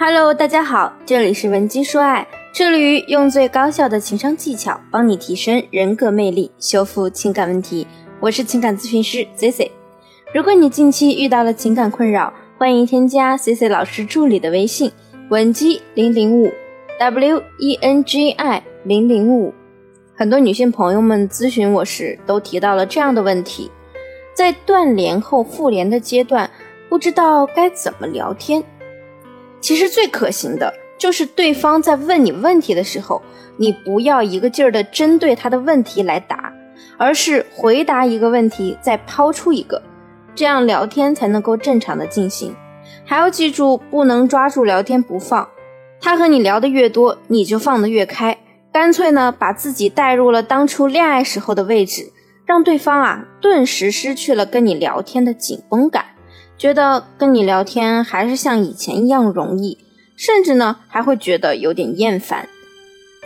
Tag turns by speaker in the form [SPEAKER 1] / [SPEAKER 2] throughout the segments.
[SPEAKER 1] Hello，大家好，这里是文姬说爱，致力于用最高效的情商技巧帮你提升人格魅力，修复情感问题。我是情感咨询师 C C。如果你近期遇到了情感困扰，欢迎添加 C C 老师助理的微信文姬零零五 W E N G I 零零五。很多女性朋友们咨询我时，都提到了这样的问题：在断联后复联的阶段，不知道该怎么聊天。其实最可行的就是对方在问你问题的时候，你不要一个劲儿的针对他的问题来答，而是回答一个问题再抛出一个，这样聊天才能够正常的进行。还要记住，不能抓住聊天不放。他和你聊的越多，你就放得越开。干脆呢，把自己带入了当初恋爱时候的位置，让对方啊顿时失去了跟你聊天的紧绷感，觉得跟你聊天还是像以前一样容易，甚至呢还会觉得有点厌烦。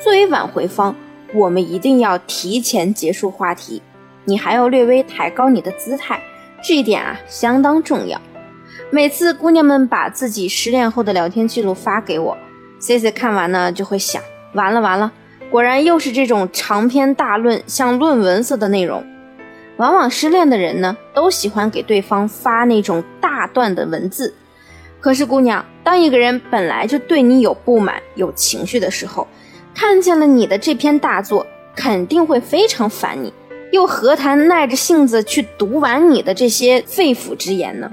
[SPEAKER 1] 作为挽回方，我们一定要提前结束话题，你还要略微抬高你的姿态，这一点啊相当重要。每次姑娘们把自己失恋后的聊天记录发给我，C C 看完呢就会想：完了完了。果然又是这种长篇大论，像论文似的内容。往往失恋的人呢，都喜欢给对方发那种大段的文字。可是姑娘，当一个人本来就对你有不满、有情绪的时候，看见了你的这篇大作，肯定会非常烦你，又何谈耐着性子去读完你的这些肺腑之言呢？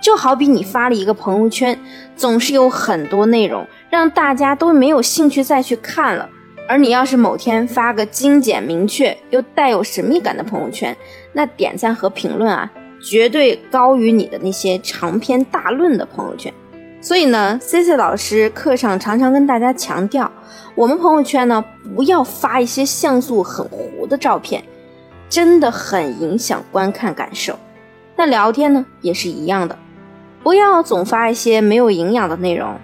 [SPEAKER 1] 就好比你发了一个朋友圈，总是有很多内容，让大家都没有兴趣再去看了。而你要是某天发个精简明确又带有神秘感的朋友圈，那点赞和评论啊，绝对高于你的那些长篇大论的朋友圈。所以呢，C C 老师课上常常跟大家强调，我们朋友圈呢不要发一些像素很糊的照片，真的很影响观看感受。那聊天呢也是一样的，不要总发一些没有营养的内容。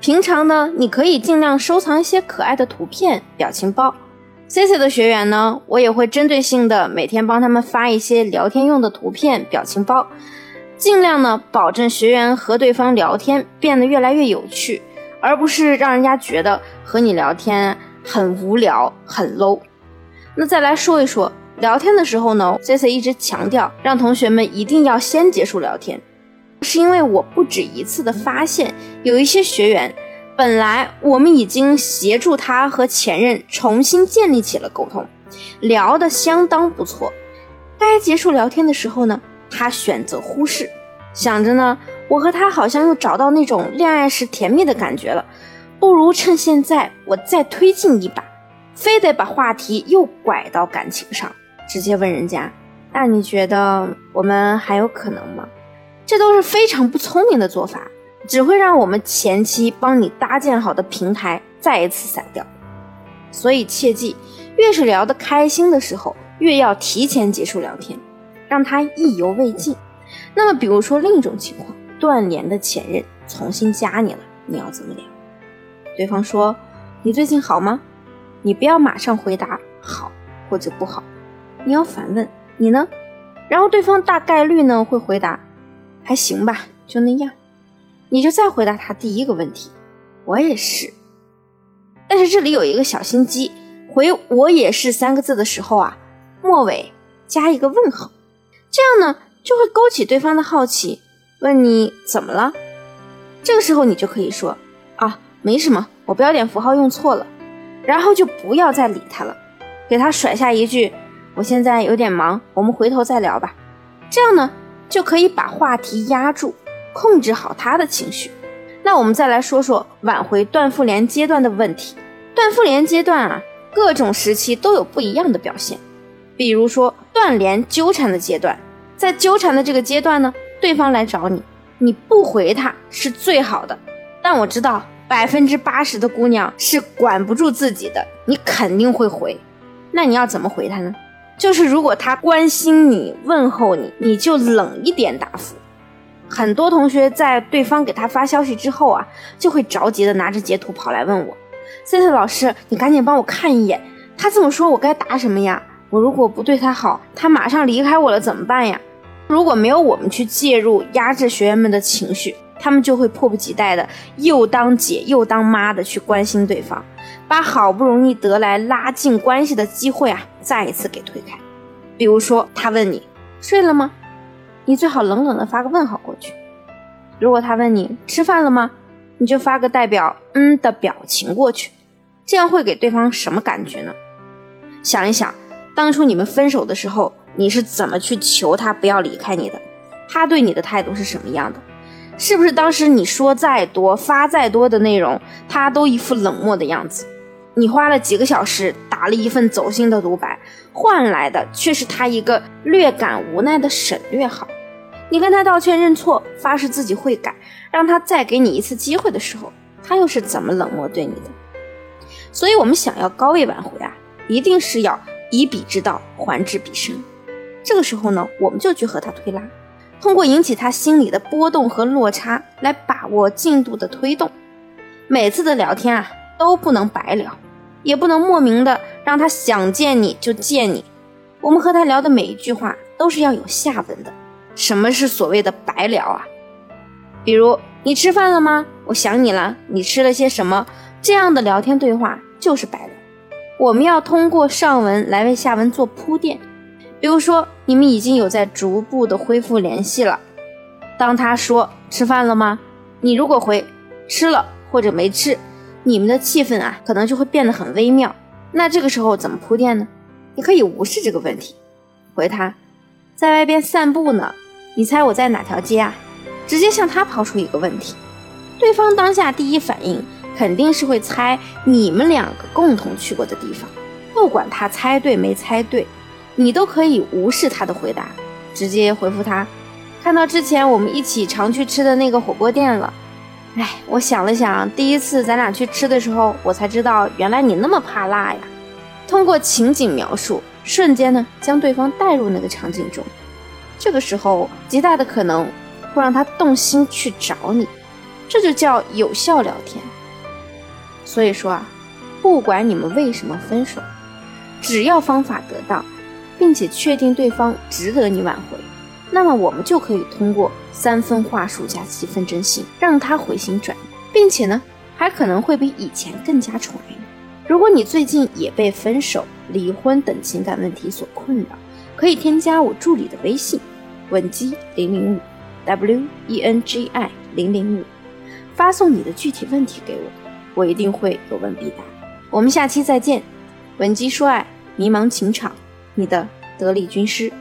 [SPEAKER 1] 平常呢，你可以尽量收藏一些可爱的图片、表情包。C C 的学员呢，我也会针对性的每天帮他们发一些聊天用的图片、表情包，尽量呢保证学员和对方聊天变得越来越有趣，而不是让人家觉得和你聊天很无聊、很 low。那再来说一说聊天的时候呢，C C 一直强调让同学们一定要先结束聊天。是因为我不止一次的发现，有一些学员，本来我们已经协助他和前任重新建立起了沟通，聊得相当不错。该结束聊天的时候呢，他选择忽视，想着呢，我和他好像又找到那种恋爱时甜蜜的感觉了，不如趁现在我再推进一把，非得把话题又拐到感情上，直接问人家，那你觉得我们还有可能吗？这都是非常不聪明的做法，只会让我们前期帮你搭建好的平台再一次散掉。所以切记，越是聊得开心的时候，越要提前结束聊天，让他意犹未尽。那么，比如说另一种情况，断联的前任重新加你了，你要怎么聊？对方说：“你最近好吗？”你不要马上回答好或者不好，你要反问：“你呢？”然后对方大概率呢会回答。还行吧，就那样。你就再回答他第一个问题，我也是。但是这里有一个小心机，回“我也是”三个字的时候啊，末尾加一个问号，这样呢就会勾起对方的好奇，问你怎么了。这个时候你就可以说啊，没什么，我标点符号用错了。然后就不要再理他了，给他甩下一句：“我现在有点忙，我们回头再聊吧。”这样呢。就可以把话题压住，控制好他的情绪。那我们再来说说挽回断复联阶段的问题。断复联阶段啊，各种时期都有不一样的表现。比如说断联纠缠的阶段，在纠缠的这个阶段呢，对方来找你，你不回他是最好的。但我知道百分之八十的姑娘是管不住自己的，你肯定会回。那你要怎么回他呢？就是如果他关心你、问候你，你就冷一点答复。很多同学在对方给他发消息之后啊，就会着急的拿着截图跑来问我：“C C 老师，你赶紧帮我看一眼，他这么说，我该答什么呀？我如果不对他好，他马上离开我了怎么办呀？”如果没有我们去介入压制学员们的情绪，他们就会迫不及待的又当姐又当妈的去关心对方，把好不容易得来拉近关系的机会啊，再一次给推开。比如说，他问你睡了吗？你最好冷冷的发个问号过去。如果他问你吃饭了吗？你就发个代表嗯的表情过去。这样会给对方什么感觉呢？想一想，当初你们分手的时候，你是怎么去求他不要离开你的？他对你的态度是什么样的？是不是当时你说再多、发再多的内容，他都一副冷漠的样子？你花了几个小时打了一份走心的独白，换来的却是他一个略感无奈的省略号。你跟他道歉认错，发誓自己会改，让他再给你一次机会的时候，他又是怎么冷漠对你的？所以，我们想要高位挽回啊，一定是要以彼之道还治彼身。这个时候呢，我们就去和他推拉，通过引起他心里的波动和落差来把握进度的推动。每次的聊天啊，都不能白聊，也不能莫名的让他想见你就见你。我们和他聊的每一句话都是要有下文的。什么是所谓的白聊啊？比如你吃饭了吗？我想你了。你吃了些什么？这样的聊天对话就是白聊。我们要通过上文来为下文做铺垫。比如说，你们已经有在逐步的恢复联系了。当他说吃饭了吗？你如果回吃了或者没吃，你们的气氛啊可能就会变得很微妙。那这个时候怎么铺垫呢？你可以无视这个问题，回他，在外边散步呢。你猜我在哪条街啊？直接向他抛出一个问题，对方当下第一反应肯定是会猜你们两个共同去过的地方。不管他猜对没猜对，你都可以无视他的回答，直接回复他：看到之前我们一起常去吃的那个火锅店了。哎，我想了想，第一次咱俩去吃的时候，我才知道原来你那么怕辣呀。通过情景描述，瞬间呢将对方带入那个场景中。这个时候，极大的可能会让他动心去找你，这就叫有效聊天。所以说啊，不管你们为什么分手，只要方法得当，并且确定对方值得你挽回，那么我们就可以通过三分话术加七分真心，让他回心转意，并且呢，还可能会比以前更加宠爱你。如果你最近也被分手、离婚等情感问题所困扰，可以添加我助理的微信，文姬零零五，W E N G I 零零五，发送你的具体问题给我，我一定会有问必答。我们下期再见，文姬说爱，迷茫情场，你的得力军师。